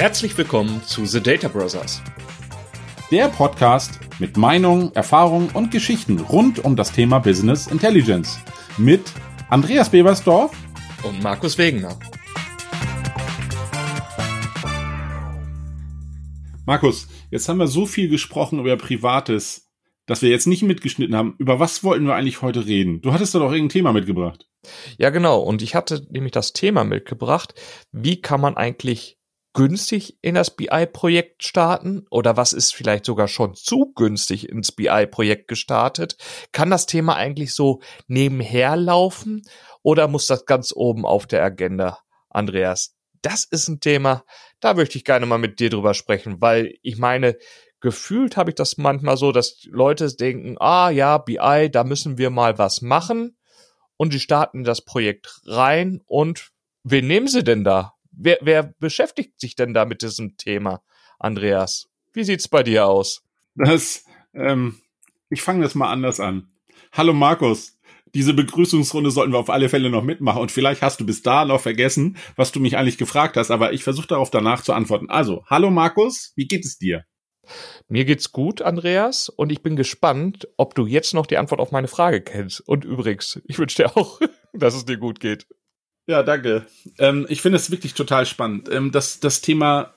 Herzlich willkommen zu The Data Brothers. Der Podcast mit Meinungen, Erfahrungen und Geschichten rund um das Thema Business Intelligence. Mit Andreas Bebersdorf und Markus Wegener. Markus, jetzt haben wir so viel gesprochen über Privates, dass wir jetzt nicht mitgeschnitten haben. Über was wollten wir eigentlich heute reden? Du hattest da doch irgendein Thema mitgebracht. Ja, genau. Und ich hatte nämlich das Thema mitgebracht. Wie kann man eigentlich günstig in das BI-Projekt starten oder was ist vielleicht sogar schon zu günstig ins BI-Projekt gestartet? Kann das Thema eigentlich so nebenher laufen oder muss das ganz oben auf der Agenda, Andreas? Das ist ein Thema, da möchte ich gerne mal mit dir drüber sprechen, weil ich meine, gefühlt habe ich das manchmal so, dass Leute denken, ah ja, BI, da müssen wir mal was machen und die starten das Projekt rein und wen nehmen sie denn da? Wer, wer beschäftigt sich denn da mit diesem Thema, Andreas? Wie sieht's bei dir aus? Das, ähm, ich fange das mal anders an. Hallo Markus, diese Begrüßungsrunde sollten wir auf alle Fälle noch mitmachen und vielleicht hast du bis da noch vergessen, was du mich eigentlich gefragt hast, aber ich versuche darauf danach zu antworten. Also, hallo Markus, wie geht es dir? Mir geht's gut, Andreas, und ich bin gespannt, ob du jetzt noch die Antwort auf meine Frage kennst. Und übrigens, ich wünsche dir auch, dass es dir gut geht. Ja, danke. Ähm, ich finde es wirklich total spannend. Ähm, das, das Thema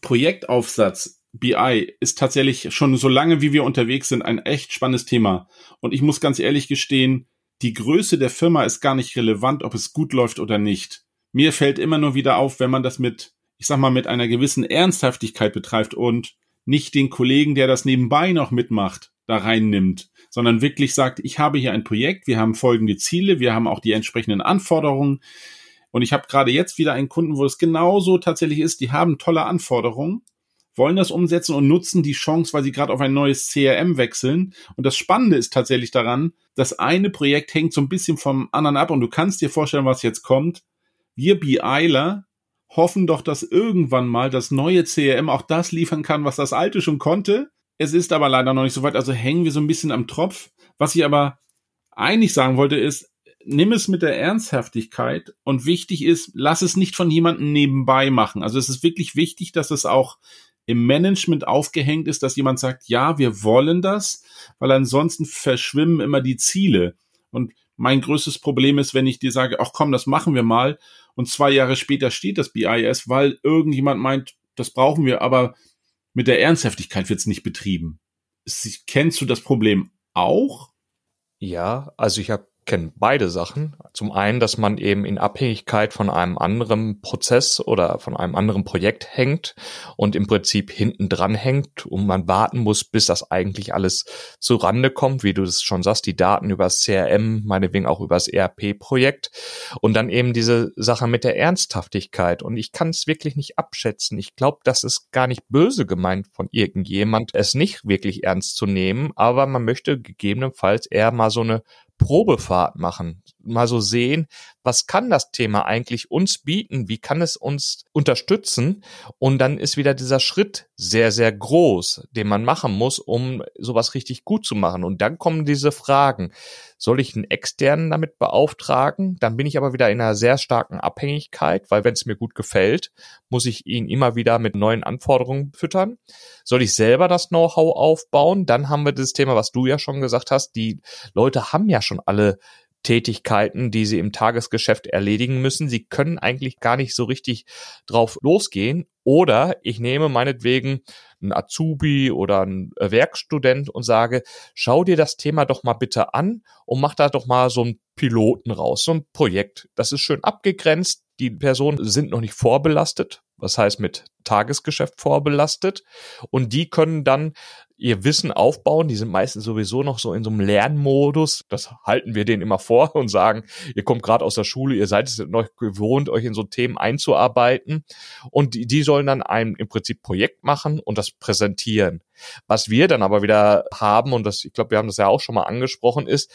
Projektaufsatz BI ist tatsächlich schon so lange, wie wir unterwegs sind, ein echt spannendes Thema. Und ich muss ganz ehrlich gestehen, die Größe der Firma ist gar nicht relevant, ob es gut läuft oder nicht. Mir fällt immer nur wieder auf, wenn man das mit, ich sag mal, mit einer gewissen Ernsthaftigkeit betreibt und nicht den Kollegen, der das nebenbei noch mitmacht, da reinnimmt, sondern wirklich sagt, ich habe hier ein Projekt, wir haben folgende Ziele, wir haben auch die entsprechenden Anforderungen. Und ich habe gerade jetzt wieder einen Kunden, wo es genauso tatsächlich ist, die haben tolle Anforderungen, wollen das umsetzen und nutzen die Chance, weil sie gerade auf ein neues CRM wechseln. Und das Spannende ist tatsächlich daran, das eine Projekt hängt so ein bisschen vom anderen ab und du kannst dir vorstellen, was jetzt kommt. Wir BIler hoffen doch, dass irgendwann mal das neue CRM auch das liefern kann, was das alte schon konnte. Es ist aber leider noch nicht so weit, also hängen wir so ein bisschen am Tropf. Was ich aber eigentlich sagen wollte ist, nimm es mit der Ernsthaftigkeit und wichtig ist, lass es nicht von jemandem nebenbei machen. Also es ist wirklich wichtig, dass es auch im Management aufgehängt ist, dass jemand sagt, ja, wir wollen das, weil ansonsten verschwimmen immer die Ziele. Und mein größtes Problem ist, wenn ich dir sage, ach komm, das machen wir mal und zwei Jahre später steht das BIS, weil irgendjemand meint, das brauchen wir, aber mit der Ernsthaftigkeit wird es nicht betrieben. Kennst du das Problem auch? Ja, also ich habe kenne beide Sachen. Zum einen, dass man eben in Abhängigkeit von einem anderen Prozess oder von einem anderen Projekt hängt und im Prinzip hinten dran hängt und man warten muss, bis das eigentlich alles zu Rande kommt, wie du es schon sagst, die Daten übers CRM, meinetwegen auch übers ERP-Projekt und dann eben diese Sache mit der Ernsthaftigkeit. Und ich kann es wirklich nicht abschätzen. Ich glaube, das ist gar nicht böse gemeint von irgendjemand, es nicht wirklich ernst zu nehmen, aber man möchte gegebenenfalls eher mal so eine Probefahrt machen, mal so sehen, was kann das Thema eigentlich uns bieten, wie kann es uns unterstützen? Und dann ist wieder dieser Schritt sehr, sehr groß, den man machen muss, um sowas richtig gut zu machen. Und dann kommen diese Fragen, soll ich einen externen damit beauftragen? Dann bin ich aber wieder in einer sehr starken Abhängigkeit, weil wenn es mir gut gefällt, muss ich ihn immer wieder mit neuen Anforderungen füttern. Soll ich selber das Know-how aufbauen? Dann haben wir das Thema, was du ja schon gesagt hast. Die Leute haben ja schon alle Tätigkeiten, die sie im Tagesgeschäft erledigen müssen. Sie können eigentlich gar nicht so richtig drauf losgehen. Oder ich nehme meinetwegen einen Azubi oder einen Werkstudent und sage, schau dir das Thema doch mal bitte an und mach da doch mal so einen Piloten raus, so ein Projekt. Das ist schön abgegrenzt. Die Personen sind noch nicht vorbelastet, was heißt mit Tagesgeschäft vorbelastet. Und die können dann ihr Wissen aufbauen. Die sind meistens sowieso noch so in so einem Lernmodus. Das halten wir denen immer vor und sagen, ihr kommt gerade aus der Schule, ihr seid es noch gewohnt, euch in so Themen einzuarbeiten. Und die, die sollen dann ein im Prinzip Projekt machen und das präsentieren. Was wir dann aber wieder haben, und das, ich glaube, wir haben das ja auch schon mal angesprochen, ist,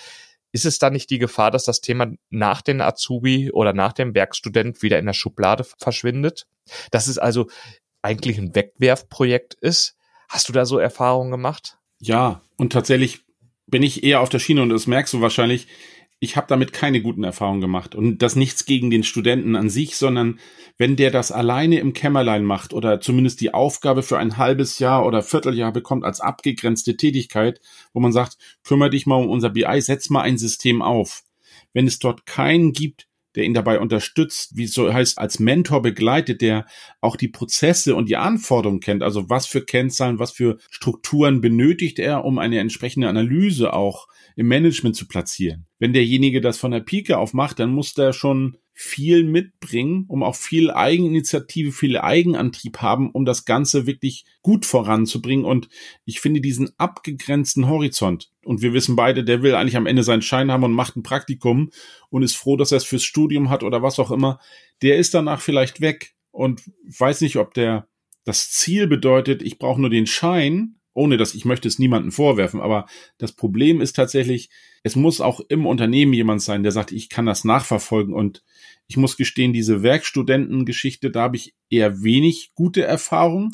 ist es da nicht die Gefahr, dass das Thema nach den Azubi oder nach dem Werkstudent wieder in der Schublade verschwindet? Dass es also eigentlich ein Wegwerfprojekt ist? Hast du da so Erfahrungen gemacht? Ja, und tatsächlich bin ich eher auf der Schiene und das merkst du wahrscheinlich. ich habe damit keine guten Erfahrungen gemacht. Und das nichts gegen den Studenten an sich, sondern wenn der das alleine im Kämmerlein macht oder zumindest die Aufgabe für ein halbes Jahr oder Vierteljahr bekommt als abgegrenzte Tätigkeit, wo man sagt, kümmere dich mal um unser BI, setz mal ein System auf. Wenn es dort keinen gibt, der ihn dabei unterstützt, wie so heißt, als Mentor begleitet, der auch die Prozesse und die Anforderungen kennt. Also was für Kennzahlen, was für Strukturen benötigt er, um eine entsprechende Analyse auch im Management zu platzieren. Wenn derjenige das von der Pike auf macht, dann muss der schon viel mitbringen, um auch viel Eigeninitiative, viel Eigenantrieb haben, um das Ganze wirklich gut voranzubringen. Und ich finde diesen abgegrenzten Horizont, und wir wissen beide, der will eigentlich am Ende seinen Schein haben und macht ein Praktikum und ist froh, dass er es fürs Studium hat oder was auch immer, der ist danach vielleicht weg und weiß nicht, ob der das Ziel bedeutet, ich brauche nur den Schein ohne dass ich möchte es niemandem vorwerfen, aber das Problem ist tatsächlich, es muss auch im Unternehmen jemand sein, der sagt, ich kann das nachverfolgen und ich muss gestehen, diese Werkstudentengeschichte, da habe ich eher wenig gute Erfahrungen.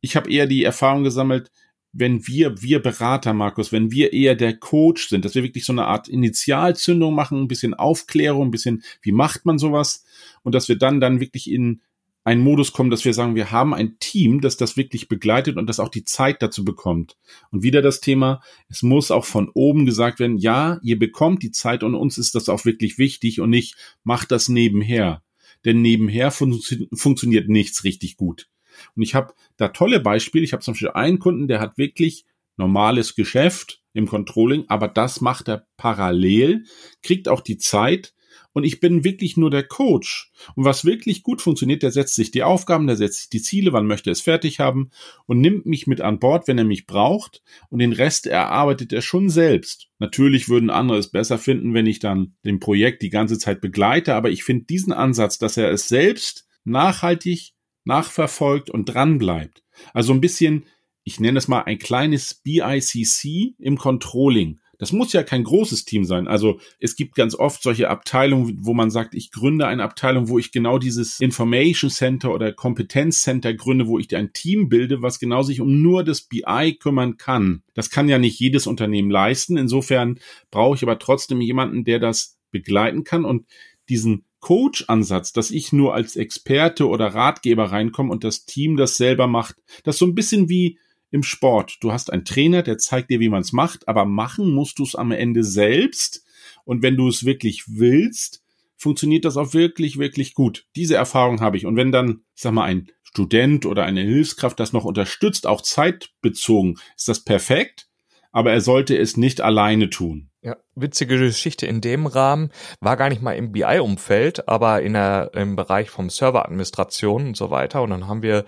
Ich habe eher die Erfahrung gesammelt, wenn wir, wir Berater, Markus, wenn wir eher der Coach sind, dass wir wirklich so eine Art Initialzündung machen, ein bisschen Aufklärung, ein bisschen, wie macht man sowas? Und dass wir dann dann wirklich in einen Modus kommen, dass wir sagen, wir haben ein Team, das das wirklich begleitet und das auch die Zeit dazu bekommt. Und wieder das Thema, es muss auch von oben gesagt werden, ja, ihr bekommt die Zeit und uns ist das auch wirklich wichtig und nicht, macht das nebenher. Denn nebenher fun funktioniert nichts richtig gut. Und ich habe da tolle Beispiele. Ich habe zum Beispiel einen Kunden, der hat wirklich normales Geschäft im Controlling, aber das macht er parallel, kriegt auch die Zeit, und ich bin wirklich nur der Coach. Und was wirklich gut funktioniert, der setzt sich die Aufgaben, der setzt sich die Ziele, wann möchte er es fertig haben und nimmt mich mit an Bord, wenn er mich braucht und den Rest erarbeitet er schon selbst. Natürlich würden andere es besser finden, wenn ich dann dem Projekt die ganze Zeit begleite, aber ich finde diesen Ansatz, dass er es selbst nachhaltig nachverfolgt und dran bleibt. Also ein bisschen, ich nenne es mal ein kleines BICC im Controlling. Das muss ja kein großes Team sein. Also es gibt ganz oft solche Abteilungen, wo man sagt, ich gründe eine Abteilung, wo ich genau dieses Information Center oder Kompetenz Center gründe, wo ich ein Team bilde, was genau sich um nur das BI kümmern kann. Das kann ja nicht jedes Unternehmen leisten. Insofern brauche ich aber trotzdem jemanden, der das begleiten kann und diesen Coach-Ansatz, dass ich nur als Experte oder Ratgeber reinkomme und das Team das selber macht, das so ein bisschen wie im Sport. Du hast einen Trainer, der zeigt dir, wie man es macht, aber machen musst du es am Ende selbst. Und wenn du es wirklich willst, funktioniert das auch wirklich, wirklich gut. Diese Erfahrung habe ich. Und wenn dann, ich sag mal, ein Student oder eine Hilfskraft das noch unterstützt, auch zeitbezogen, ist das perfekt. Aber er sollte es nicht alleine tun. Ja, witzige Geschichte in dem Rahmen war gar nicht mal im BI-Umfeld, aber in der, im Bereich vom Serveradministration und so weiter. Und dann haben wir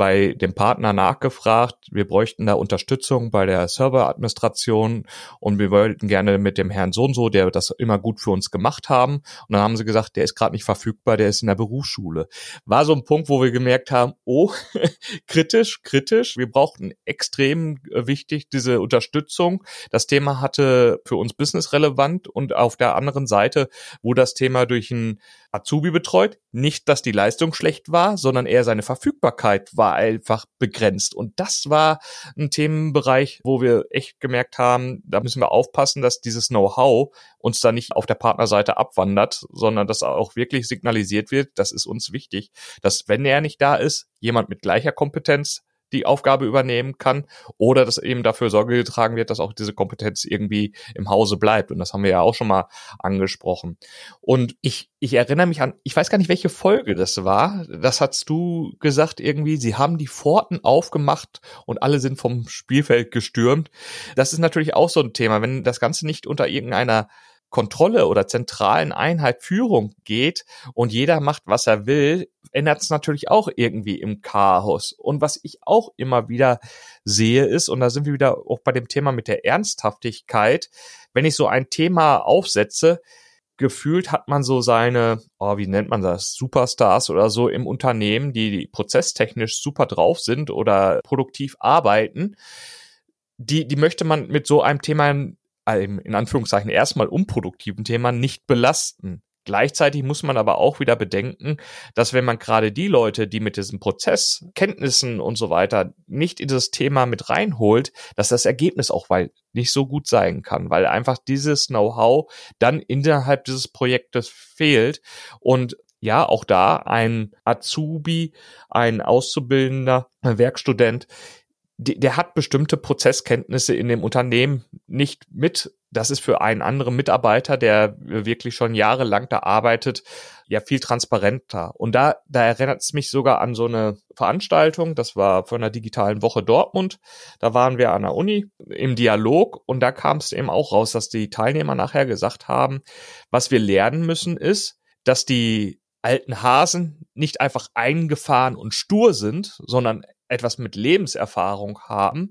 bei dem Partner nachgefragt, wir bräuchten da Unterstützung bei der Serveradministration und wir wollten gerne mit dem Herrn so und so, der das immer gut für uns gemacht haben. Und dann haben sie gesagt, der ist gerade nicht verfügbar, der ist in der Berufsschule. War so ein Punkt, wo wir gemerkt haben, oh, kritisch, kritisch. Wir brauchten extrem wichtig diese Unterstützung. Das Thema hatte für uns Business relevant und auf der anderen Seite, wo das Thema durch ein Azubi betreut. Nicht, dass die Leistung schlecht war, sondern eher seine Verfügbarkeit war einfach begrenzt. Und das war ein Themenbereich, wo wir echt gemerkt haben, da müssen wir aufpassen, dass dieses Know-how uns da nicht auf der Partnerseite abwandert, sondern dass auch wirklich signalisiert wird, das ist uns wichtig, dass wenn er nicht da ist, jemand mit gleicher Kompetenz die Aufgabe übernehmen kann oder dass eben dafür Sorge getragen wird, dass auch diese Kompetenz irgendwie im Hause bleibt. Und das haben wir ja auch schon mal angesprochen. Und ich, ich erinnere mich an, ich weiß gar nicht, welche Folge das war. Das hast du gesagt irgendwie, sie haben die Pforten aufgemacht und alle sind vom Spielfeld gestürmt. Das ist natürlich auch so ein Thema. Wenn das Ganze nicht unter irgendeiner Kontrolle oder zentralen Einheit Führung geht und jeder macht, was er will, ändert es natürlich auch irgendwie im Chaos. Und was ich auch immer wieder sehe ist, und da sind wir wieder auch bei dem Thema mit der Ernsthaftigkeit, wenn ich so ein Thema aufsetze, gefühlt hat man so seine, oh, wie nennt man das, Superstars oder so im Unternehmen, die prozesstechnisch super drauf sind oder produktiv arbeiten. Die, die möchte man mit so einem Thema in Anführungszeichen erstmal unproduktiven Thema nicht belasten. Gleichzeitig muss man aber auch wieder bedenken, dass wenn man gerade die Leute, die mit diesem Prozess, Kenntnissen und so weiter nicht in das Thema mit reinholt, dass das Ergebnis auch weil nicht so gut sein kann, weil einfach dieses Know-how dann innerhalb dieses Projektes fehlt und ja, auch da ein Azubi, ein Auszubildender, ein Werkstudent, der hat bestimmte Prozesskenntnisse in dem Unternehmen nicht mit. Das ist für einen anderen Mitarbeiter, der wirklich schon jahrelang da arbeitet, ja viel transparenter. Und da, da erinnert es mich sogar an so eine Veranstaltung, das war von der digitalen Woche Dortmund. Da waren wir an der Uni im Dialog und da kam es eben auch raus, dass die Teilnehmer nachher gesagt haben, was wir lernen müssen ist, dass die alten Hasen nicht einfach eingefahren und stur sind, sondern etwas mit Lebenserfahrung haben.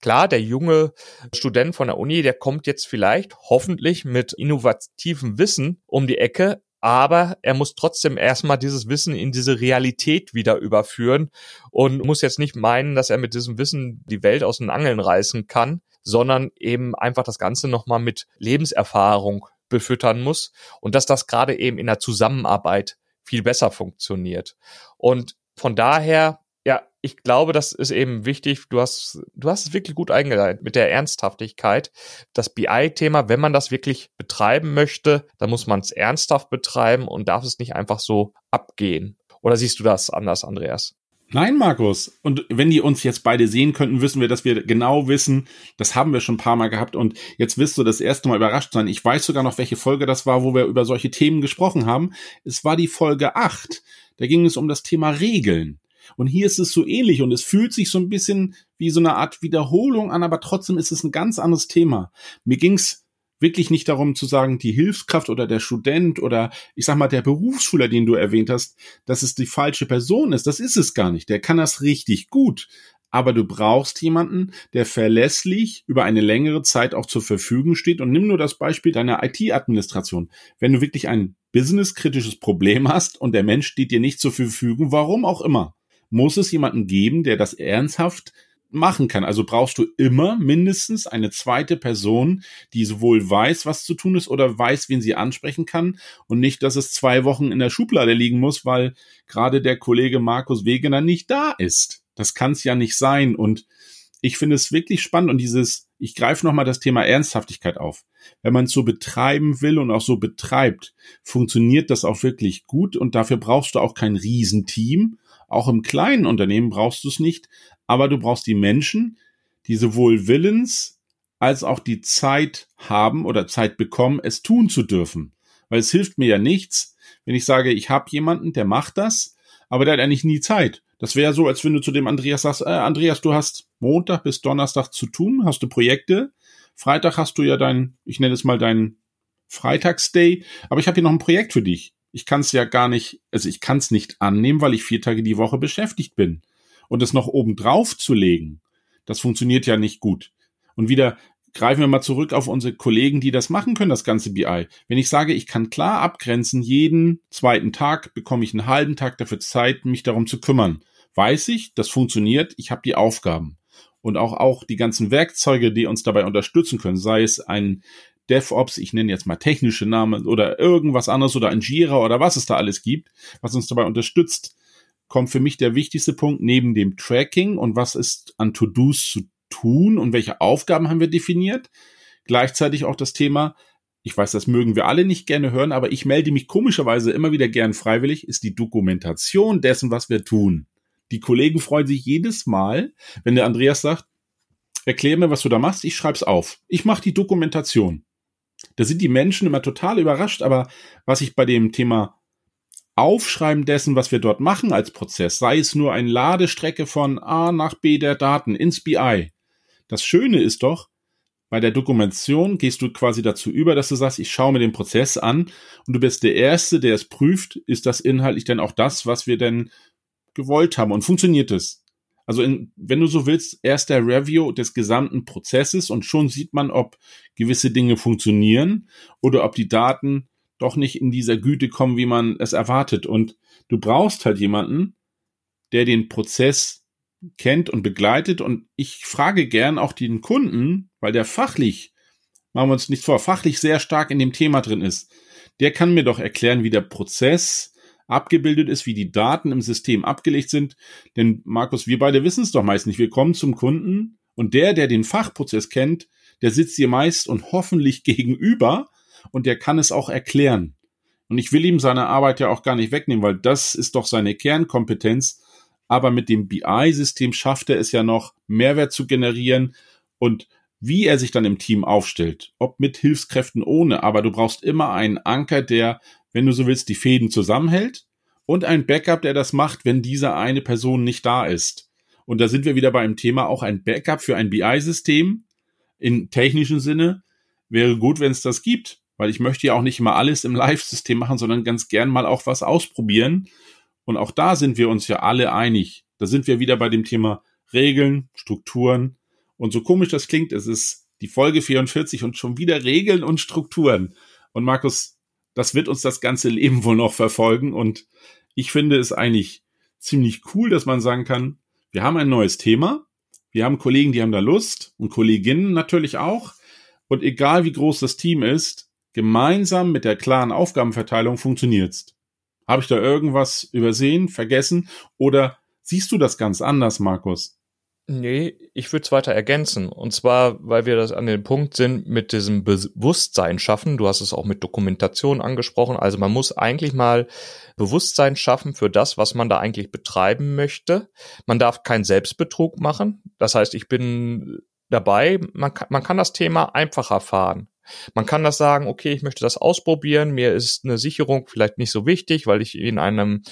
Klar, der junge Student von der Uni, der kommt jetzt vielleicht hoffentlich mit innovativem Wissen um die Ecke, aber er muss trotzdem erstmal dieses Wissen in diese Realität wieder überführen und muss jetzt nicht meinen, dass er mit diesem Wissen die Welt aus den Angeln reißen kann, sondern eben einfach das Ganze nochmal mit Lebenserfahrung befüttern muss und dass das gerade eben in der Zusammenarbeit viel besser funktioniert. Und von daher ich glaube, das ist eben wichtig. Du hast, du hast es wirklich gut eingeleitet mit der Ernsthaftigkeit. Das BI-Thema, wenn man das wirklich betreiben möchte, dann muss man es ernsthaft betreiben und darf es nicht einfach so abgehen. Oder siehst du das anders, Andreas? Nein, Markus. Und wenn die uns jetzt beide sehen könnten, wissen wir, dass wir genau wissen, das haben wir schon ein paar Mal gehabt und jetzt wirst du das erste Mal überrascht sein. Ich weiß sogar noch, welche Folge das war, wo wir über solche Themen gesprochen haben. Es war die Folge 8. Da ging es um das Thema Regeln. Und hier ist es so ähnlich und es fühlt sich so ein bisschen wie so eine Art Wiederholung an, aber trotzdem ist es ein ganz anderes Thema. Mir ging's wirklich nicht darum zu sagen, die Hilfskraft oder der Student oder ich sag mal der Berufsschüler, den du erwähnt hast, dass es die falsche Person ist. Das ist es gar nicht. Der kann das richtig gut. Aber du brauchst jemanden, der verlässlich über eine längere Zeit auch zur Verfügung steht. Und nimm nur das Beispiel deiner IT-Administration. Wenn du wirklich ein businesskritisches Problem hast und der Mensch steht dir nicht zur Verfügung, warum auch immer, muss es jemanden geben, der das ernsthaft machen kann. Also brauchst du immer mindestens eine zweite Person, die sowohl weiß, was zu tun ist oder weiß, wen sie ansprechen kann und nicht, dass es zwei Wochen in der Schublade liegen muss, weil gerade der Kollege Markus Wegener nicht da ist. Das kann es ja nicht sein und ich finde es wirklich spannend und dieses, ich greife nochmal das Thema Ernsthaftigkeit auf. Wenn man es so betreiben will und auch so betreibt, funktioniert das auch wirklich gut und dafür brauchst du auch kein Riesenteam, auch im kleinen Unternehmen brauchst du es nicht, aber du brauchst die Menschen, die sowohl willens als auch die Zeit haben oder Zeit bekommen, es tun zu dürfen. Weil es hilft mir ja nichts, wenn ich sage, ich habe jemanden, der macht das, aber der hat eigentlich nie Zeit. Das wäre so, als wenn du zu dem Andreas sagst, äh, Andreas, du hast Montag bis Donnerstag zu tun, hast du Projekte. Freitag hast du ja dein, ich nenne es mal dein Freitagsday, aber ich habe hier noch ein Projekt für dich ich kann es ja gar nicht, also ich kann es nicht annehmen, weil ich vier Tage die Woche beschäftigt bin. Und es noch oben drauf zu legen, das funktioniert ja nicht gut. Und wieder greifen wir mal zurück auf unsere Kollegen, die das machen können, das ganze BI. Wenn ich sage, ich kann klar abgrenzen, jeden zweiten Tag bekomme ich einen halben Tag dafür Zeit, mich darum zu kümmern. Weiß ich, das funktioniert, ich habe die Aufgaben. Und auch, auch die ganzen Werkzeuge, die uns dabei unterstützen können, sei es ein DevOps, ich nenne jetzt mal technische Namen oder irgendwas anderes oder ein Jira oder was es da alles gibt, was uns dabei unterstützt, kommt für mich der wichtigste Punkt neben dem Tracking und was ist an To-Dos zu tun und welche Aufgaben haben wir definiert. Gleichzeitig auch das Thema, ich weiß, das mögen wir alle nicht gerne hören, aber ich melde mich komischerweise immer wieder gern freiwillig, ist die Dokumentation dessen, was wir tun. Die Kollegen freuen sich jedes Mal, wenn der Andreas sagt, erklär mir, was du da machst, ich schreib's auf. Ich mache die Dokumentation. Da sind die Menschen immer total überrascht, aber was ich bei dem Thema Aufschreiben dessen, was wir dort machen als Prozess, sei es nur eine Ladestrecke von A nach B der Daten ins BI. Das Schöne ist doch, bei der Dokumentation gehst du quasi dazu über, dass du sagst, ich schaue mir den Prozess an und du bist der Erste, der es prüft, ist das inhaltlich denn auch das, was wir denn gewollt haben und funktioniert es? Also in, wenn du so willst, erst der Review des gesamten Prozesses und schon sieht man, ob gewisse Dinge funktionieren oder ob die Daten doch nicht in dieser Güte kommen, wie man es erwartet. Und du brauchst halt jemanden, der den Prozess kennt und begleitet. Und ich frage gern auch den Kunden, weil der fachlich, machen wir uns nicht vor, fachlich sehr stark in dem Thema drin ist. der kann mir doch erklären, wie der Prozess abgebildet ist, wie die Daten im System abgelegt sind. Denn Markus, wir beide wissen es doch meist nicht. Wir kommen zum Kunden und der, der den Fachprozess kennt, der sitzt dir meist und hoffentlich gegenüber und der kann es auch erklären. Und ich will ihm seine Arbeit ja auch gar nicht wegnehmen, weil das ist doch seine Kernkompetenz. Aber mit dem BI-System schafft er es ja noch, Mehrwert zu generieren und wie er sich dann im Team aufstellt, ob mit Hilfskräften ohne, aber du brauchst immer einen Anker, der wenn du so willst, die Fäden zusammenhält und ein Backup, der das macht, wenn diese eine Person nicht da ist. Und da sind wir wieder beim Thema auch ein Backup für ein BI-System in technischen Sinne wäre gut, wenn es das gibt, weil ich möchte ja auch nicht immer alles im Live-System machen, sondern ganz gern mal auch was ausprobieren. Und auch da sind wir uns ja alle einig. Da sind wir wieder bei dem Thema Regeln, Strukturen. Und so komisch das klingt, es ist die Folge 44 und schon wieder Regeln und Strukturen. Und Markus, das wird uns das ganze Leben wohl noch verfolgen. Und ich finde es eigentlich ziemlich cool, dass man sagen kann, wir haben ein neues Thema. Wir haben Kollegen, die haben da Lust und Kolleginnen natürlich auch. Und egal wie groß das Team ist, gemeinsam mit der klaren Aufgabenverteilung funktioniert's. Habe ich da irgendwas übersehen, vergessen oder siehst du das ganz anders, Markus? Nee, ich würde es weiter ergänzen. Und zwar, weil wir das an dem Punkt sind mit diesem Bewusstsein schaffen. Du hast es auch mit Dokumentation angesprochen. Also man muss eigentlich mal Bewusstsein schaffen für das, was man da eigentlich betreiben möchte. Man darf keinen Selbstbetrug machen. Das heißt, ich bin dabei. Man kann, man kann das Thema einfacher fahren. Man kann das sagen, okay, ich möchte das ausprobieren. Mir ist eine Sicherung vielleicht nicht so wichtig, weil ich in einem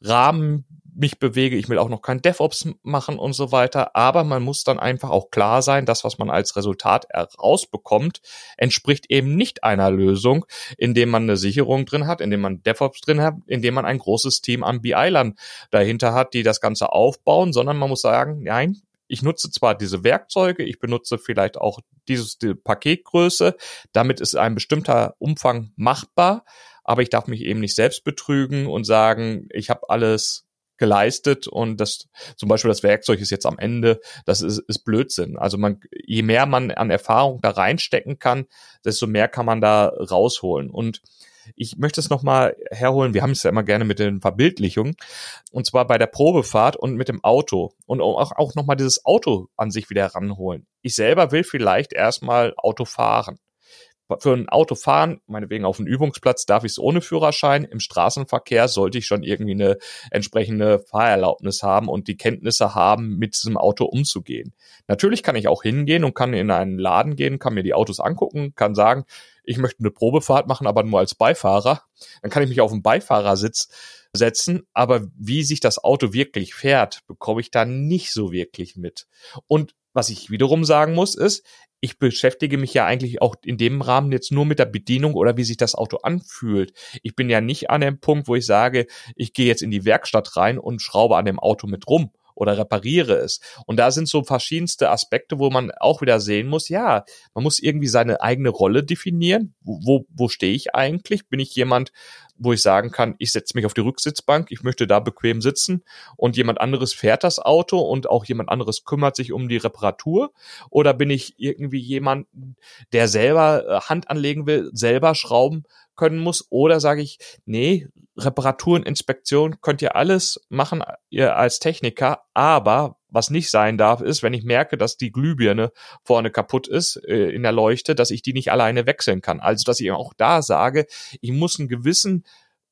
Rahmen mich bewege. Ich will auch noch kein DevOps machen und so weiter. Aber man muss dann einfach auch klar sein, das, was man als Resultat herausbekommt, entspricht eben nicht einer Lösung, indem man eine Sicherung drin hat, indem man DevOps drin hat, indem man ein großes Team an BI-Lern dahinter hat, die das Ganze aufbauen, sondern man muss sagen, nein, ich nutze zwar diese Werkzeuge, ich benutze vielleicht auch dieses die Paketgröße, damit ist ein bestimmter Umfang machbar, aber ich darf mich eben nicht selbst betrügen und sagen, ich habe alles geleistet und das zum Beispiel das Werkzeug ist jetzt am Ende, das ist, ist Blödsinn. Also man, je mehr man an Erfahrung da reinstecken kann, desto mehr kann man da rausholen. Und ich möchte es nochmal herholen, wir haben es ja immer gerne mit den Verbildlichungen, und zwar bei der Probefahrt und mit dem Auto. Und auch, auch nochmal dieses Auto an sich wieder ranholen. Ich selber will vielleicht erstmal Auto fahren für ein Auto fahren, meinetwegen auf einen Übungsplatz, darf ich es ohne Führerschein. Im Straßenverkehr sollte ich schon irgendwie eine entsprechende Fahrerlaubnis haben und die Kenntnisse haben, mit diesem Auto umzugehen. Natürlich kann ich auch hingehen und kann in einen Laden gehen, kann mir die Autos angucken, kann sagen, ich möchte eine Probefahrt machen, aber nur als Beifahrer. Dann kann ich mich auf den Beifahrersitz setzen, aber wie sich das Auto wirklich fährt, bekomme ich da nicht so wirklich mit. Und was ich wiederum sagen muss, ist, ich beschäftige mich ja eigentlich auch in dem Rahmen jetzt nur mit der Bedienung oder wie sich das Auto anfühlt. Ich bin ja nicht an dem Punkt, wo ich sage, ich gehe jetzt in die Werkstatt rein und schraube an dem Auto mit rum oder repariere es. Und da sind so verschiedenste Aspekte, wo man auch wieder sehen muss, ja, man muss irgendwie seine eigene Rolle definieren. Wo, wo stehe ich eigentlich? Bin ich jemand, wo ich sagen kann, ich setze mich auf die Rücksitzbank, ich möchte da bequem sitzen und jemand anderes fährt das Auto und auch jemand anderes kümmert sich um die Reparatur? Oder bin ich irgendwie jemand, der selber äh, Hand anlegen will, selber schrauben können muss? Oder sage ich, nee, Reparaturen, Inspektion könnt ihr alles machen, ihr als Techniker, aber was nicht sein darf, ist, wenn ich merke, dass die Glühbirne vorne kaputt ist äh, in der Leuchte, dass ich die nicht alleine wechseln kann. Also, dass ich auch da sage, ich muss einen gewissen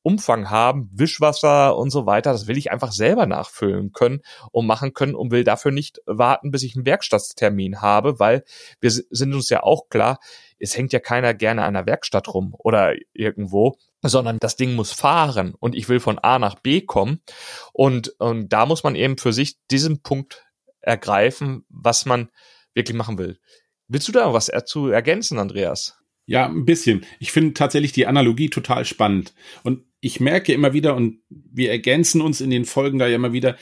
Umfang haben, Wischwasser und so weiter, das will ich einfach selber nachfüllen können und machen können und will dafür nicht warten, bis ich einen Werkstatttermin habe, weil wir sind uns ja auch klar, es hängt ja keiner gerne an der Werkstatt rum oder irgendwo, sondern das Ding muss fahren und ich will von A nach B kommen und, und da muss man eben für sich diesen Punkt ergreifen, was man wirklich machen will. Willst du da was zu ergänzen, Andreas? Ja, ein bisschen. Ich finde tatsächlich die Analogie total spannend. Und ich merke immer wieder, und wir ergänzen uns in den Folgen da ja immer wieder,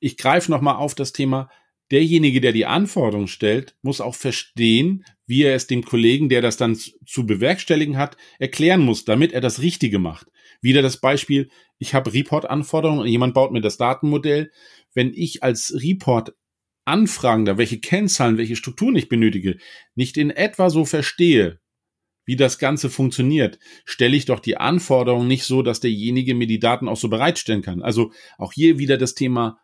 ich greife nochmal auf das Thema, derjenige, der die Anforderungen stellt, muss auch verstehen, wie er es dem Kollegen, der das dann zu bewerkstelligen hat, erklären muss, damit er das Richtige macht. Wieder das Beispiel, ich habe Report-Anforderungen und jemand baut mir das Datenmodell. Wenn ich als Report Anfragender, welche Kennzahlen, welche Strukturen ich benötige, nicht in etwa so verstehe, wie das Ganze funktioniert, stelle ich doch die Anforderungen nicht so, dass derjenige mir die Daten auch so bereitstellen kann. Also auch hier wieder das Thema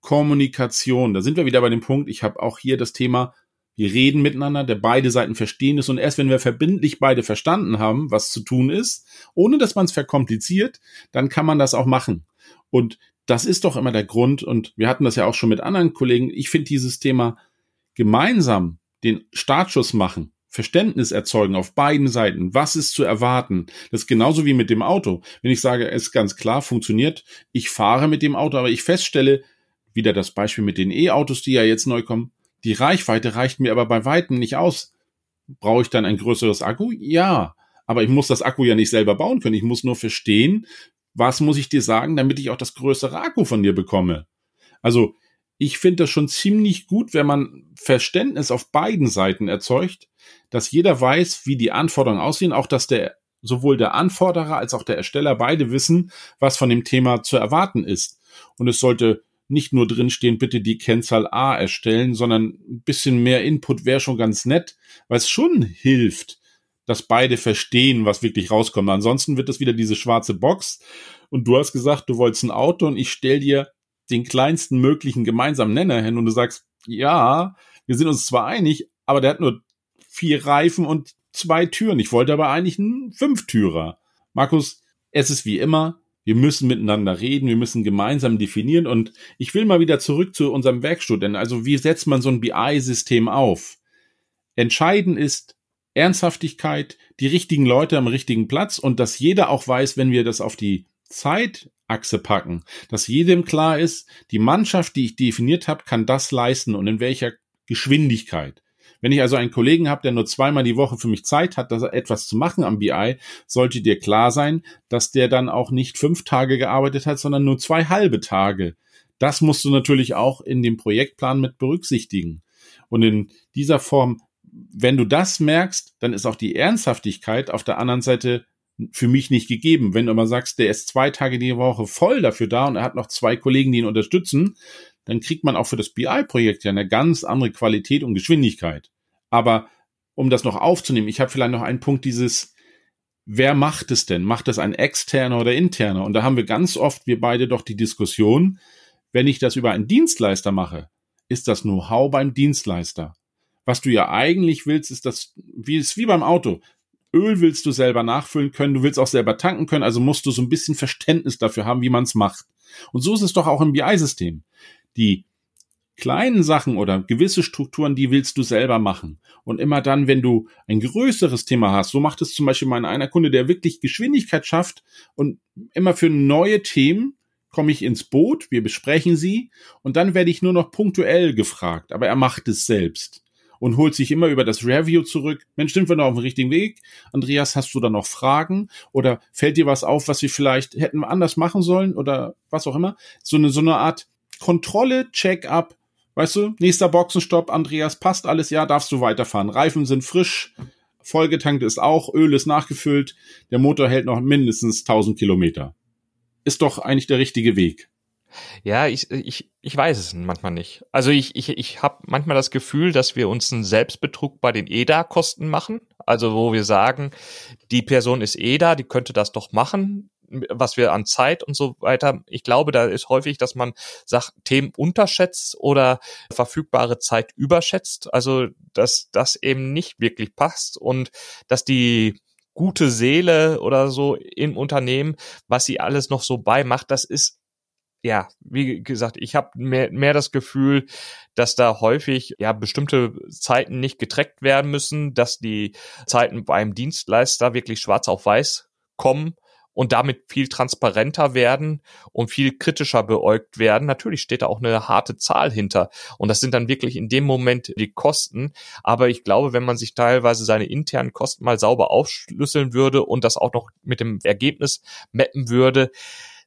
Kommunikation. Da sind wir wieder bei dem Punkt, ich habe auch hier das Thema, wir reden miteinander, der beide Seiten verstehen es und erst wenn wir verbindlich beide verstanden haben, was zu tun ist, ohne dass man es verkompliziert, dann kann man das auch machen. Und das ist doch immer der Grund und wir hatten das ja auch schon mit anderen Kollegen. Ich finde dieses Thema gemeinsam den Startschuss machen, Verständnis erzeugen auf beiden Seiten. Was ist zu erwarten? Das ist genauso wie mit dem Auto. Wenn ich sage, es ist ganz klar, funktioniert, ich fahre mit dem Auto, aber ich feststelle, wieder das Beispiel mit den E-Autos, die ja jetzt neu kommen, die Reichweite reicht mir aber bei Weitem nicht aus. Brauche ich dann ein größeres Akku? Ja. Aber ich muss das Akku ja nicht selber bauen können. Ich muss nur verstehen, was muss ich dir sagen, damit ich auch das größere Akku von dir bekomme. Also ich finde das schon ziemlich gut, wenn man Verständnis auf beiden Seiten erzeugt, dass jeder weiß, wie die Anforderungen aussehen, auch dass der sowohl der Anforderer als auch der Ersteller beide wissen, was von dem Thema zu erwarten ist. Und es sollte nicht nur drinstehen, bitte die Kennzahl A erstellen, sondern ein bisschen mehr Input wäre schon ganz nett, weil es schon hilft, dass beide verstehen, was wirklich rauskommt. Ansonsten wird es wieder diese schwarze Box. Und du hast gesagt, du wolltest ein Auto und ich stell dir den kleinsten möglichen gemeinsamen Nenner hin und du sagst, ja, wir sind uns zwar einig, aber der hat nur vier Reifen und zwei Türen. Ich wollte aber eigentlich einen Fünftürer. Markus, es ist wie immer, wir müssen miteinander reden, wir müssen gemeinsam definieren und ich will mal wieder zurück zu unserem Werkstudenten. Also wie setzt man so ein BI-System auf? Entscheidend ist Ernsthaftigkeit, die richtigen Leute am richtigen Platz und dass jeder auch weiß, wenn wir das auf die Zeit Achse packen, dass jedem klar ist, die Mannschaft, die ich definiert habe, kann das leisten und in welcher Geschwindigkeit. Wenn ich also einen Kollegen habe, der nur zweimal die Woche für mich Zeit hat, dass er etwas zu machen am BI, sollte dir klar sein, dass der dann auch nicht fünf Tage gearbeitet hat, sondern nur zwei halbe Tage. Das musst du natürlich auch in dem Projektplan mit berücksichtigen. Und in dieser Form, wenn du das merkst, dann ist auch die Ernsthaftigkeit auf der anderen Seite für mich nicht gegeben. Wenn du mal sagst, der ist zwei Tage die Woche voll dafür da und er hat noch zwei Kollegen, die ihn unterstützen, dann kriegt man auch für das BI-Projekt ja eine ganz andere Qualität und Geschwindigkeit. Aber um das noch aufzunehmen, ich habe vielleicht noch einen Punkt dieses, wer macht es denn? Macht das ein externer oder interner? Und da haben wir ganz oft, wir beide doch die Diskussion, wenn ich das über einen Dienstleister mache, ist das Know-how beim Dienstleister. Was du ja eigentlich willst, ist das, wie ist wie beim Auto. Öl willst du selber nachfüllen können, du willst auch selber tanken können, also musst du so ein bisschen Verständnis dafür haben, wie man es macht. Und so ist es doch auch im BI-System. Die kleinen Sachen oder gewisse Strukturen, die willst du selber machen. Und immer dann, wenn du ein größeres Thema hast, so macht es zum Beispiel mein einer Kunde, der wirklich Geschwindigkeit schafft und immer für neue Themen komme ich ins Boot, wir besprechen sie und dann werde ich nur noch punktuell gefragt, aber er macht es selbst und holt sich immer über das Review zurück. Mensch, sind wir noch auf dem richtigen Weg? Andreas, hast du da noch Fragen? Oder fällt dir was auf, was wir vielleicht hätten anders machen sollen? Oder was auch immer? So eine, so eine Art Kontrolle, Check-up. Weißt du, nächster Boxenstopp, Andreas, passt alles, ja, darfst du weiterfahren. Reifen sind frisch, vollgetankt ist auch, Öl ist nachgefüllt, der Motor hält noch mindestens 1000 Kilometer. Ist doch eigentlich der richtige Weg. Ja, ich, ich, ich weiß es manchmal nicht. Also ich, ich, ich habe manchmal das Gefühl, dass wir uns einen Selbstbetrug bei den EDA-Kosten machen. Also wo wir sagen, die Person ist EDA, die könnte das doch machen, was wir an Zeit und so weiter. Ich glaube, da ist häufig, dass man sagt, Themen unterschätzt oder verfügbare Zeit überschätzt. Also dass das eben nicht wirklich passt und dass die gute Seele oder so im Unternehmen, was sie alles noch so beimacht, das ist ja, wie gesagt, ich habe mehr, mehr das Gefühl, dass da häufig ja bestimmte Zeiten nicht getrackt werden müssen, dass die Zeiten beim Dienstleister wirklich schwarz auf weiß kommen und damit viel transparenter werden und viel kritischer beäugt werden. Natürlich steht da auch eine harte Zahl hinter. Und das sind dann wirklich in dem Moment die Kosten. Aber ich glaube, wenn man sich teilweise seine internen Kosten mal sauber aufschlüsseln würde und das auch noch mit dem Ergebnis mappen würde,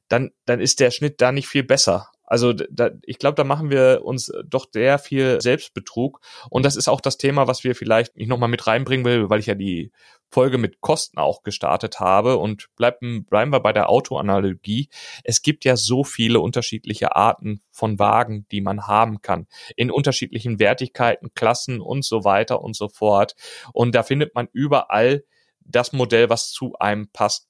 dann, dann ist der Schnitt da nicht viel besser. Also da, ich glaube, da machen wir uns doch sehr viel Selbstbetrug. Und das ist auch das Thema, was wir vielleicht nicht nochmal mit reinbringen will, weil ich ja die Folge mit Kosten auch gestartet habe. Und bleiben, bleiben wir bei der Autoanalogie. Es gibt ja so viele unterschiedliche Arten von Wagen, die man haben kann. In unterschiedlichen Wertigkeiten, Klassen und so weiter und so fort. Und da findet man überall das Modell, was zu einem passt.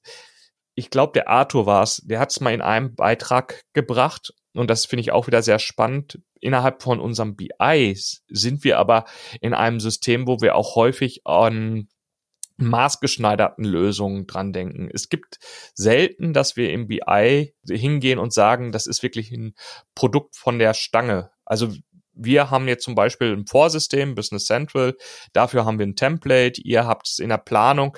Ich glaube, der Arthur war es, der hat es mal in einem Beitrag gebracht und das finde ich auch wieder sehr spannend. Innerhalb von unserem BI sind wir aber in einem System, wo wir auch häufig an maßgeschneiderten Lösungen dran denken. Es gibt selten, dass wir im BI hingehen und sagen, das ist wirklich ein Produkt von der Stange. Also wir haben jetzt zum Beispiel ein Vorsystem, Business Central, dafür haben wir ein Template, ihr habt es in der Planung.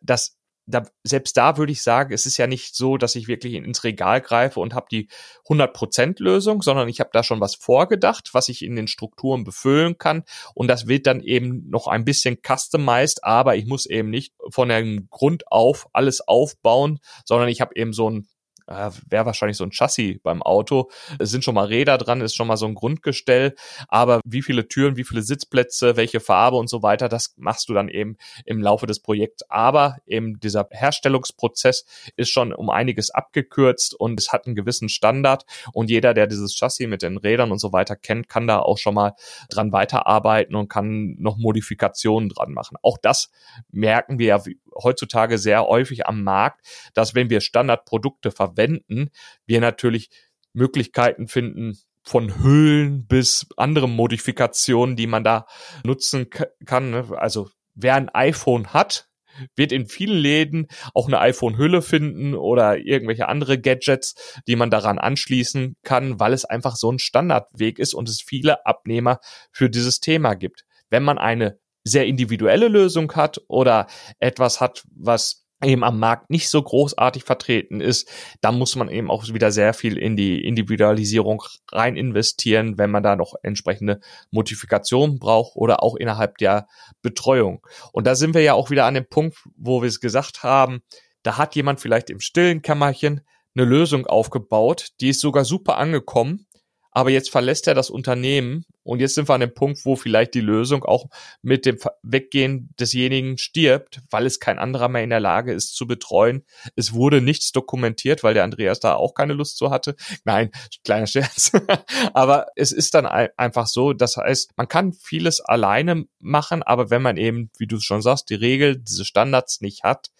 das da, selbst da würde ich sagen, es ist ja nicht so, dass ich wirklich ins Regal greife und habe die 100% Lösung, sondern ich habe da schon was vorgedacht, was ich in den Strukturen befüllen kann. Und das wird dann eben noch ein bisschen customized, aber ich muss eben nicht von dem Grund auf alles aufbauen, sondern ich habe eben so ein äh, wäre wahrscheinlich so ein Chassis beim Auto. Es sind schon mal Räder dran, ist schon mal so ein Grundgestell, aber wie viele Türen, wie viele Sitzplätze, welche Farbe und so weiter, das machst du dann eben im Laufe des Projekts. Aber eben dieser Herstellungsprozess ist schon um einiges abgekürzt und es hat einen gewissen Standard und jeder, der dieses Chassis mit den Rädern und so weiter kennt, kann da auch schon mal dran weiterarbeiten und kann noch Modifikationen dran machen. Auch das merken wir ja heutzutage sehr häufig am Markt, dass wenn wir Standardprodukte verwenden, wir natürlich Möglichkeiten finden, von Hüllen bis andere Modifikationen, die man da nutzen kann. Ne? Also wer ein iPhone hat, wird in vielen Läden auch eine iPhone-Hülle finden oder irgendwelche andere Gadgets, die man daran anschließen kann, weil es einfach so ein Standardweg ist und es viele Abnehmer für dieses Thema gibt. Wenn man eine sehr individuelle Lösung hat oder etwas hat, was eben am Markt nicht so großartig vertreten ist, dann muss man eben auch wieder sehr viel in die Individualisierung rein investieren, wenn man da noch entsprechende Modifikationen braucht oder auch innerhalb der Betreuung. Und da sind wir ja auch wieder an dem Punkt, wo wir es gesagt haben, da hat jemand vielleicht im stillen Kämmerchen eine Lösung aufgebaut, die ist sogar super angekommen, aber jetzt verlässt er das Unternehmen und jetzt sind wir an dem Punkt, wo vielleicht die Lösung auch mit dem Weggehen desjenigen stirbt, weil es kein anderer mehr in der Lage ist zu betreuen. Es wurde nichts dokumentiert, weil der Andreas da auch keine Lust zu hatte. Nein, kleiner Scherz. aber es ist dann einfach so, das heißt, man kann vieles alleine machen, aber wenn man eben, wie du schon sagst, die Regel, diese Standards nicht hat,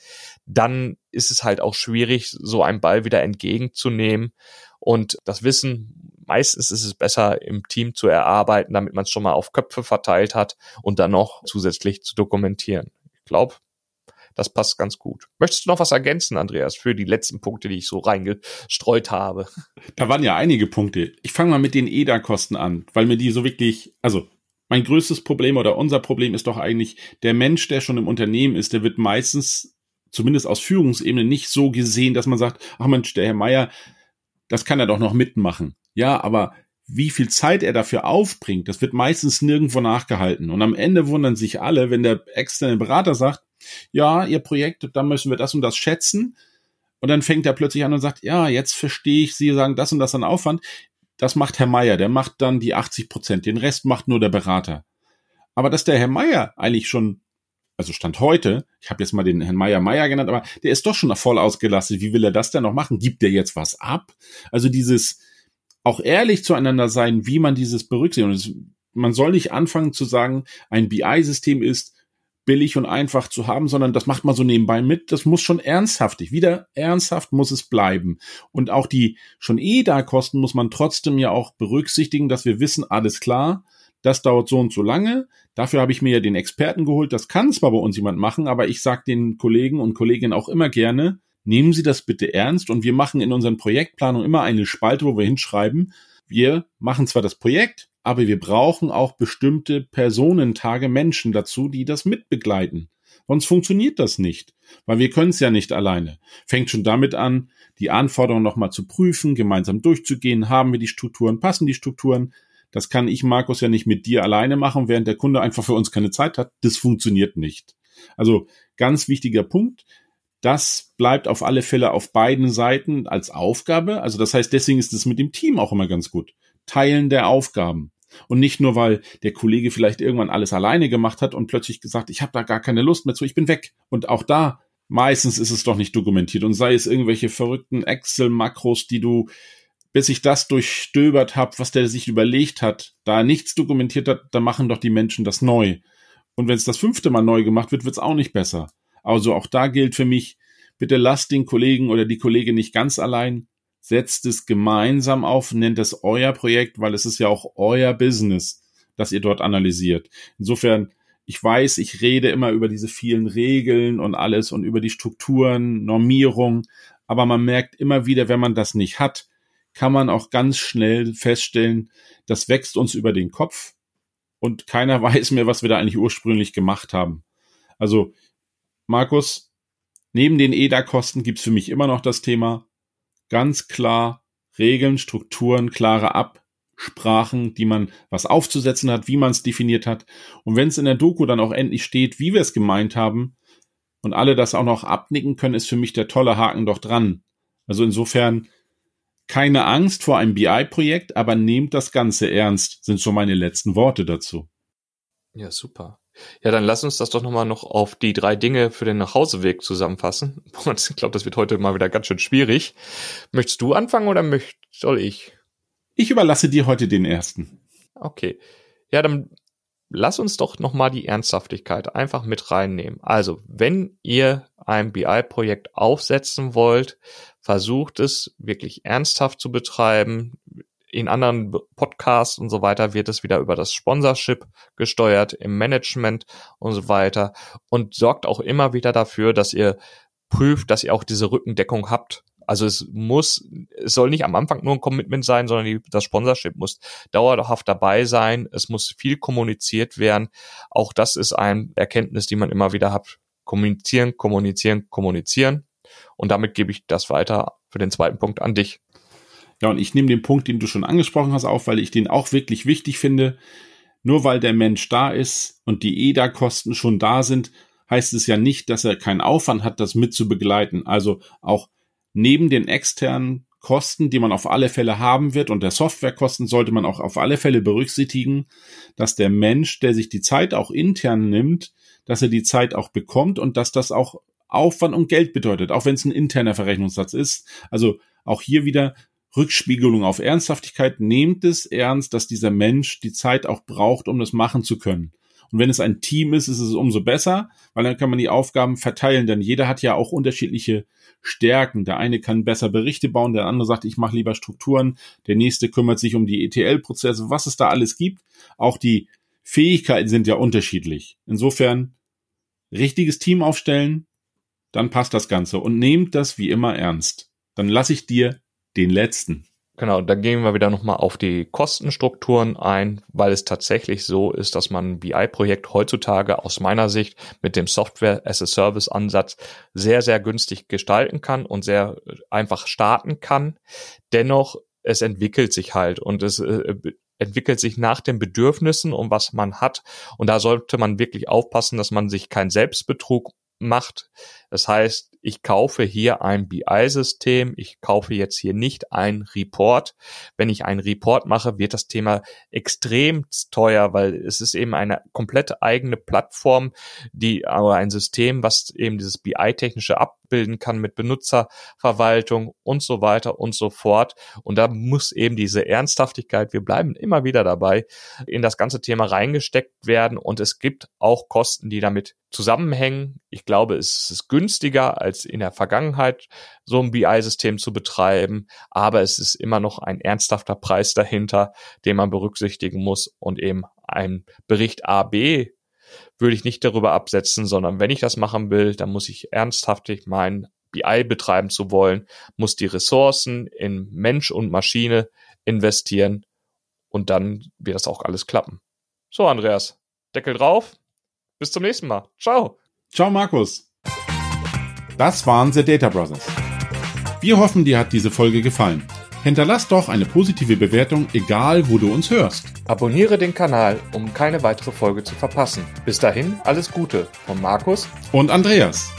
dann ist es halt auch schwierig, so einen Ball wieder entgegenzunehmen. Und das Wissen meistens ist es besser, im Team zu erarbeiten, damit man es schon mal auf Köpfe verteilt hat und dann noch zusätzlich zu dokumentieren. Ich glaube, das passt ganz gut. Möchtest du noch was ergänzen, Andreas, für die letzten Punkte, die ich so reingestreut habe? Da waren ja einige Punkte. Ich fange mal mit den EDA-Kosten an, weil mir die so wirklich, also mein größtes Problem oder unser Problem ist doch eigentlich, der Mensch, der schon im Unternehmen ist, der wird meistens, zumindest aus Führungsebene, nicht so gesehen, dass man sagt, ach Mensch, der Herr Meier, das kann er doch noch mitmachen. Ja, aber wie viel Zeit er dafür aufbringt, das wird meistens nirgendwo nachgehalten. Und am Ende wundern sich alle, wenn der externe Berater sagt, ja, ihr Projekt, da müssen wir das und das schätzen. Und dann fängt er plötzlich an und sagt, ja, jetzt verstehe ich, Sie sagen das und das an Aufwand. Das macht Herr Meier, der macht dann die 80 Prozent, den Rest macht nur der Berater. Aber dass der Herr Meier eigentlich schon, also Stand heute, ich habe jetzt mal den Herrn Meier Meier genannt, aber der ist doch schon voll ausgelastet. Wie will er das denn noch machen? Gibt der jetzt was ab? Also dieses, auch ehrlich zueinander sein, wie man dieses berücksichtigt. Man soll nicht anfangen zu sagen, ein BI-System ist billig und einfach zu haben, sondern das macht man so nebenbei mit. Das muss schon ernsthaftig, wieder ernsthaft muss es bleiben. Und auch die schon eh da Kosten muss man trotzdem ja auch berücksichtigen, dass wir wissen, alles klar, das dauert so und so lange. Dafür habe ich mir ja den Experten geholt. Das kann zwar bei uns jemand machen, aber ich sage den Kollegen und Kolleginnen auch immer gerne, nehmen Sie das bitte ernst und wir machen in unseren Projektplanungen immer eine Spalte, wo wir hinschreiben, wir machen zwar das Projekt, aber wir brauchen auch bestimmte Personentage Menschen dazu, die das mitbegleiten. Sonst funktioniert das nicht, weil wir können es ja nicht alleine. Fängt schon damit an, die Anforderungen nochmal zu prüfen, gemeinsam durchzugehen, haben wir die Strukturen, passen die Strukturen. Das kann ich, Markus, ja nicht mit dir alleine machen, während der Kunde einfach für uns keine Zeit hat. Das funktioniert nicht. Also ganz wichtiger Punkt. Das bleibt auf alle Fälle auf beiden Seiten als Aufgabe. Also das heißt, deswegen ist es mit dem Team auch immer ganz gut. Teilen der Aufgaben. Und nicht nur, weil der Kollege vielleicht irgendwann alles alleine gemacht hat und plötzlich gesagt, ich habe da gar keine Lust mehr zu, ich bin weg. Und auch da, meistens ist es doch nicht dokumentiert. Und sei es irgendwelche verrückten Excel-Makros, die du, bis ich das durchstöbert habe, was der sich überlegt hat, da nichts dokumentiert hat, dann machen doch die Menschen das neu. Und wenn es das fünfte Mal neu gemacht wird, wird es auch nicht besser. Also auch da gilt für mich, bitte lasst den Kollegen oder die Kollegin nicht ganz allein, setzt es gemeinsam auf, nennt es euer Projekt, weil es ist ja auch euer Business, das ihr dort analysiert. Insofern, ich weiß, ich rede immer über diese vielen Regeln und alles und über die Strukturen, Normierung, aber man merkt immer wieder, wenn man das nicht hat, kann man auch ganz schnell feststellen, das wächst uns über den Kopf und keiner weiß mehr, was wir da eigentlich ursprünglich gemacht haben. Also, Markus, neben den EDA-Kosten gibt's für mich immer noch das Thema ganz klar Regeln, Strukturen, klare Absprachen, die man was aufzusetzen hat, wie man es definiert hat. Und wenn es in der Doku dann auch endlich steht, wie wir es gemeint haben, und alle das auch noch abnicken können, ist für mich der tolle Haken doch dran. Also insofern keine Angst vor einem BI-Projekt, aber nehmt das Ganze ernst, sind so meine letzten Worte dazu. Ja, super. Ja, dann lass uns das doch nochmal noch auf die drei Dinge für den Nachhauseweg zusammenfassen. Ich glaube, das wird heute mal wieder ganz schön schwierig. Möchtest du anfangen oder möcht, soll ich? Ich überlasse dir heute den ersten. Okay. Ja, dann lass uns doch nochmal die Ernsthaftigkeit einfach mit reinnehmen. Also, wenn ihr ein BI-Projekt aufsetzen wollt, versucht es wirklich ernsthaft zu betreiben. In anderen Podcasts und so weiter wird es wieder über das Sponsorship gesteuert, im Management und so weiter und sorgt auch immer wieder dafür, dass ihr prüft, dass ihr auch diese Rückendeckung habt also es muss, es soll nicht am Anfang nur ein Commitment sein, sondern die, das Sponsorship muss dauerhaft dabei sein. Es muss viel kommuniziert werden. Auch das ist eine Erkenntnis, die man immer wieder hat. Kommunizieren, kommunizieren, kommunizieren. Und damit gebe ich das weiter für den zweiten Punkt an dich. Ja, und ich nehme den Punkt, den du schon angesprochen hast, auf, weil ich den auch wirklich wichtig finde. Nur weil der Mensch da ist und die EDA-Kosten schon da sind, heißt es ja nicht, dass er keinen Aufwand hat, das mit zu begleiten. Also auch neben den externen Kosten, die man auf alle Fälle haben wird und der Softwarekosten sollte man auch auf alle Fälle berücksichtigen, dass der Mensch, der sich die Zeit auch intern nimmt, dass er die Zeit auch bekommt und dass das auch Aufwand und Geld bedeutet, auch wenn es ein interner Verrechnungssatz ist. Also auch hier wieder Rückspiegelung auf Ernsthaftigkeit. Nehmt es ernst, dass dieser Mensch die Zeit auch braucht, um das machen zu können. Und wenn es ein Team ist, ist es umso besser, weil dann kann man die Aufgaben verteilen, denn jeder hat ja auch unterschiedliche Stärken. Der eine kann besser Berichte bauen, der andere sagt, ich mache lieber Strukturen, der nächste kümmert sich um die ETL-Prozesse, was es da alles gibt. Auch die Fähigkeiten sind ja unterschiedlich. Insofern richtiges Team aufstellen, dann passt das Ganze und nehmt das wie immer ernst. Dann lasse ich dir den letzten. Genau, dann gehen wir wieder nochmal auf die Kostenstrukturen ein, weil es tatsächlich so ist, dass man ein BI-Projekt heutzutage aus meiner Sicht mit dem Software as a Service Ansatz sehr, sehr günstig gestalten kann und sehr einfach starten kann. Dennoch, es entwickelt sich halt und es äh, entwickelt sich nach den Bedürfnissen und was man hat. Und da sollte man wirklich aufpassen, dass man sich kein Selbstbetrug macht. Das heißt, ich kaufe hier ein BI-System, ich kaufe jetzt hier nicht ein Report. Wenn ich einen Report mache, wird das Thema extrem teuer, weil es ist eben eine komplett eigene Plattform, die aber ein System, was eben dieses BI-technische abbilden kann mit Benutzerverwaltung und so weiter und so fort. Und da muss eben diese Ernsthaftigkeit, wir bleiben immer wieder dabei, in das ganze Thema reingesteckt werden. Und es gibt auch Kosten, die damit zusammenhängen. Ich glaube, es ist günstiger als in der Vergangenheit so ein BI-System zu betreiben, aber es ist immer noch ein ernsthafter Preis dahinter, den man berücksichtigen muss und eben ein Bericht A, B würde ich nicht darüber absetzen, sondern wenn ich das machen will, dann muss ich ernsthaftig meinen BI betreiben zu wollen, muss die Ressourcen in Mensch und Maschine investieren und dann wird das auch alles klappen. So, Andreas, Deckel drauf. Bis zum nächsten Mal. Ciao. Ciao, Markus. Das waren The Data Brothers. Wir hoffen, dir hat diese Folge gefallen. Hinterlass doch eine positive Bewertung, egal wo du uns hörst. Abonniere den Kanal, um keine weitere Folge zu verpassen. Bis dahin, alles Gute von Markus und Andreas.